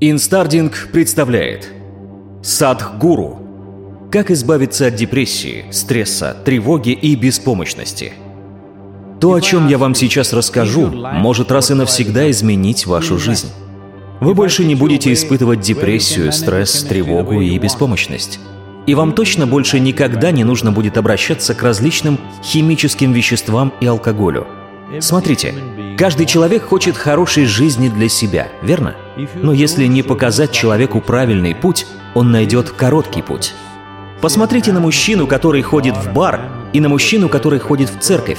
Инстардинг представляет Садхгуру Как избавиться от депрессии, стресса, тревоги и беспомощности То, о чем я вам сейчас расскажу, может раз и навсегда изменить вашу жизнь. Вы больше не будете испытывать депрессию, стресс, тревогу и беспомощность. И вам точно больше никогда не нужно будет обращаться к различным химическим веществам и алкоголю. Смотрите, каждый человек хочет хорошей жизни для себя, верно? Но если не показать человеку правильный путь, он найдет короткий путь. Посмотрите на мужчину, который ходит в бар, и на мужчину, который ходит в церковь.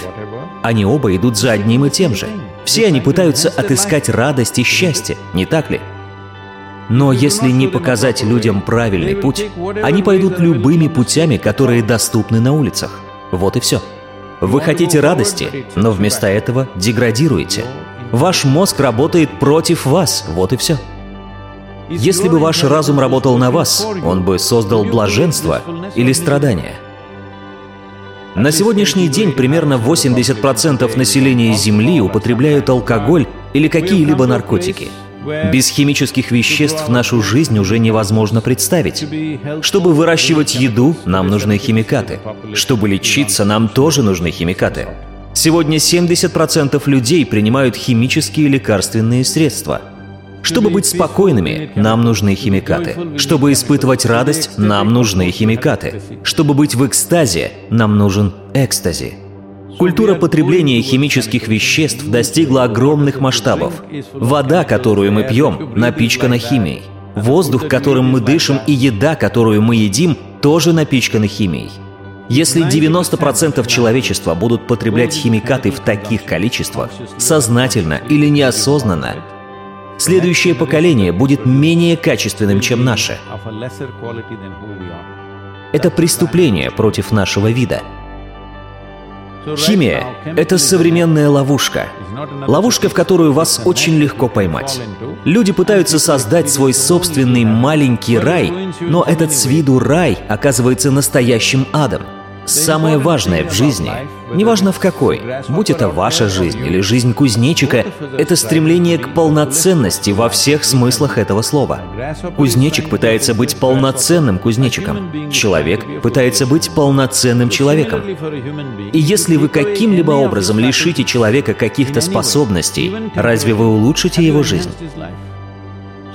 Они оба идут за одним и тем же. Все они пытаются отыскать радость и счастье, не так ли? Но если не показать людям правильный путь, они пойдут любыми путями, которые доступны на улицах. Вот и все. Вы хотите радости, но вместо этого деградируете. Ваш мозг работает против вас, вот и все. Если бы ваш разум работал на вас, он бы создал блаженство или страдания. На сегодняшний день примерно 80% населения Земли употребляют алкоголь или какие-либо наркотики – без химических веществ нашу жизнь уже невозможно представить. Чтобы выращивать еду, нам нужны химикаты. Чтобы лечиться, нам тоже нужны химикаты. Сегодня 70% людей принимают химические лекарственные средства. Чтобы быть спокойными, нам нужны химикаты. Чтобы испытывать радость, нам нужны химикаты. Чтобы быть в экстазе, нам нужен экстази. Культура потребления химических веществ достигла огромных масштабов. Вода, которую мы пьем, напичкана химией. Воздух, которым мы дышим, и еда, которую мы едим, тоже напичканы химией. Если 90% человечества будут потреблять химикаты в таких количествах, сознательно или неосознанно, следующее поколение будет менее качественным, чем наше. Это преступление против нашего вида – Химия — это современная ловушка. Ловушка, в которую вас очень легко поймать. Люди пытаются создать свой собственный маленький рай, но этот с виду рай оказывается настоящим адом — Самое важное в жизни, неважно в какой, будь это ваша жизнь или жизнь кузнечика, это стремление к полноценности во всех смыслах этого слова. Кузнечик пытается быть полноценным кузнечиком. Человек пытается быть полноценным человеком. И если вы каким-либо образом лишите человека каких-то способностей, разве вы улучшите его жизнь?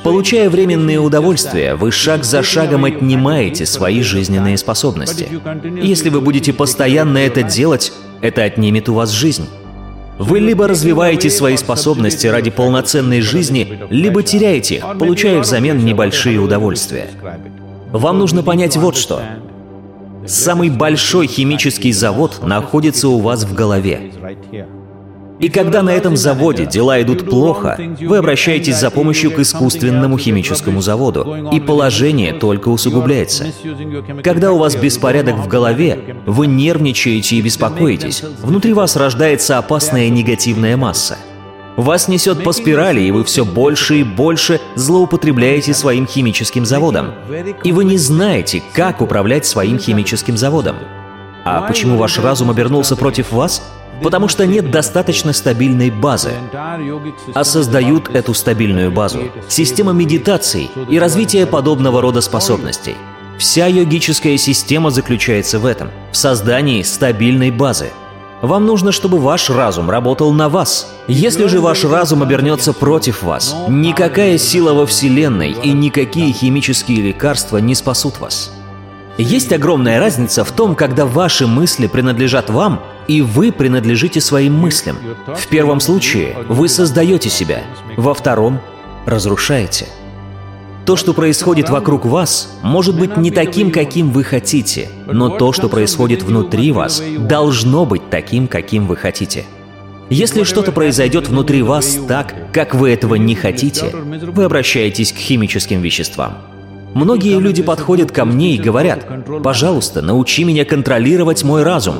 Получая временные удовольствия, вы шаг за шагом отнимаете свои жизненные способности. Если вы будете постоянно это делать, это отнимет у вас жизнь. Вы либо развиваете свои способности ради полноценной жизни, либо теряете их, получая взамен небольшие удовольствия. Вам нужно понять вот что. Самый большой химический завод находится у вас в голове. И когда на этом заводе дела идут плохо, вы обращаетесь за помощью к искусственному химическому заводу, и положение только усугубляется. Когда у вас беспорядок в голове, вы нервничаете и беспокоитесь, внутри вас рождается опасная негативная масса. Вас несет по спирали, и вы все больше и больше злоупотребляете своим химическим заводом. И вы не знаете, как управлять своим химическим заводом. А почему ваш разум обернулся против вас? Потому что нет достаточно стабильной базы. А создают эту стабильную базу система медитаций и развития подобного рода способностей. Вся йогическая система заключается в этом, в создании стабильной базы. Вам нужно, чтобы ваш разум работал на вас. Если же ваш разум обернется против вас, никакая сила во Вселенной и никакие химические лекарства не спасут вас. Есть огромная разница в том, когда ваши мысли принадлежат вам, и вы принадлежите своим мыслям. В первом случае вы создаете себя, во втором — разрушаете. То, что происходит вокруг вас, может быть не таким, каким вы хотите, но то, что происходит внутри вас, должно быть таким, каким вы хотите. Если что-то произойдет внутри вас так, как вы этого не хотите, вы обращаетесь к химическим веществам. Многие люди подходят ко мне и говорят, «Пожалуйста, научи меня контролировать мой разум».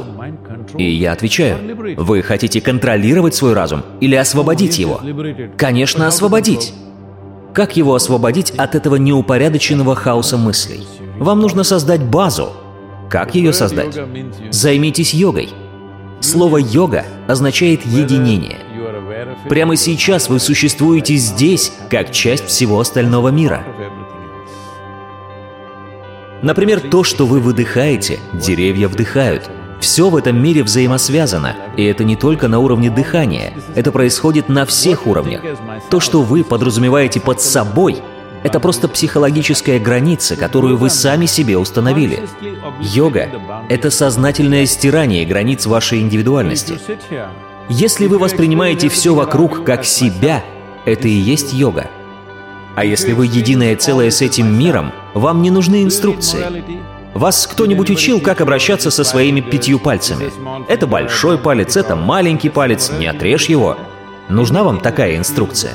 И я отвечаю, «Вы хотите контролировать свой разум или освободить его?» Конечно, освободить. Как его освободить от этого неупорядоченного хаоса мыслей? Вам нужно создать базу. Как ее создать? Займитесь йогой. Слово «йога» означает «единение». Прямо сейчас вы существуете здесь, как часть всего остального мира. Например, то, что вы выдыхаете, деревья вдыхают. Все в этом мире взаимосвязано, и это не только на уровне дыхания, это происходит на всех уровнях. То, что вы подразумеваете под собой, это просто психологическая граница, которую вы сами себе установили. Йога — это сознательное стирание границ вашей индивидуальности. Если вы воспринимаете все вокруг как себя, это и есть йога. А если вы единое целое с этим миром, вам не нужны инструкции. Вас кто-нибудь учил, как обращаться со своими пятью пальцами? Это большой палец, это маленький палец, не отрежь его. Нужна вам такая инструкция?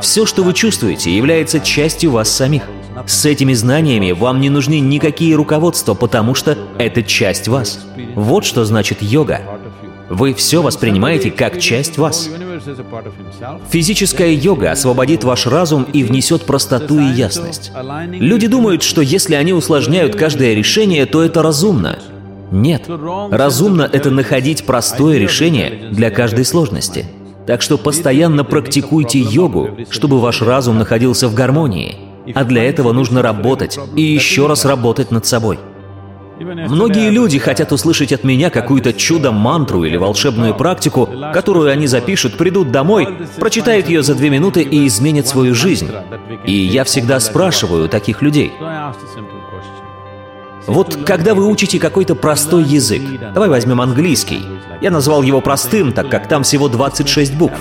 Все, что вы чувствуете, является частью вас самих. С этими знаниями вам не нужны никакие руководства, потому что это часть вас. Вот что значит йога. Вы все воспринимаете как часть вас. Физическая йога освободит ваш разум и внесет простоту и ясность. Люди думают, что если они усложняют каждое решение, то это разумно. Нет. Разумно — это находить простое решение для каждой сложности. Так что постоянно практикуйте йогу, чтобы ваш разум находился в гармонии. А для этого нужно работать и еще раз работать над собой. Многие люди хотят услышать от меня какую-то чудо-мантру или волшебную практику, которую они запишут, придут домой, прочитают ее за две минуты и изменят свою жизнь. И я всегда спрашиваю таких людей. Вот когда вы учите какой-то простой язык, давай возьмем английский. Я назвал его простым, так как там всего 26 букв.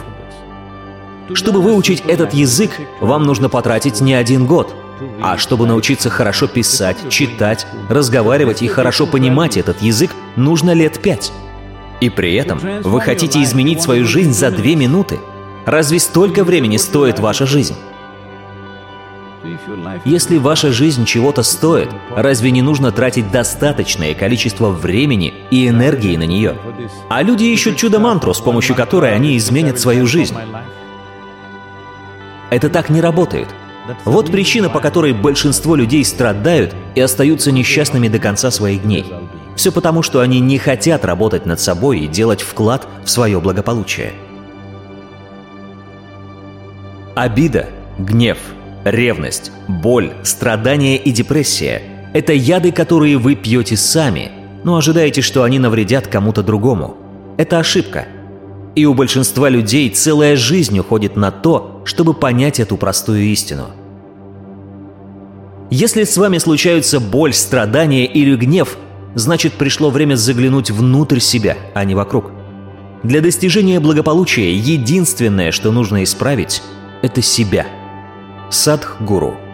Чтобы выучить этот язык, вам нужно потратить не один год — а чтобы научиться хорошо писать, читать, разговаривать и хорошо понимать этот язык, нужно лет пять. И при этом вы хотите изменить свою жизнь за две минуты? Разве столько времени стоит ваша жизнь? Если ваша жизнь чего-то стоит, разве не нужно тратить достаточное количество времени и энергии на нее? А люди ищут чудо-мантру, с помощью которой они изменят свою жизнь. Это так не работает. Вот причина, по которой большинство людей страдают и остаются несчастными до конца своих дней. Все потому, что они не хотят работать над собой и делать вклад в свое благополучие. Обида, гнев, ревность, боль, страдания и депрессия – это яды, которые вы пьете сами, но ожидаете, что они навредят кому-то другому. Это ошибка. И у большинства людей целая жизнь уходит на то, чтобы понять эту простую истину – если с вами случаются боль, страдания или гнев, значит пришло время заглянуть внутрь себя, а не вокруг. Для достижения благополучия единственное, что нужно исправить, это себя. Садх-гуру –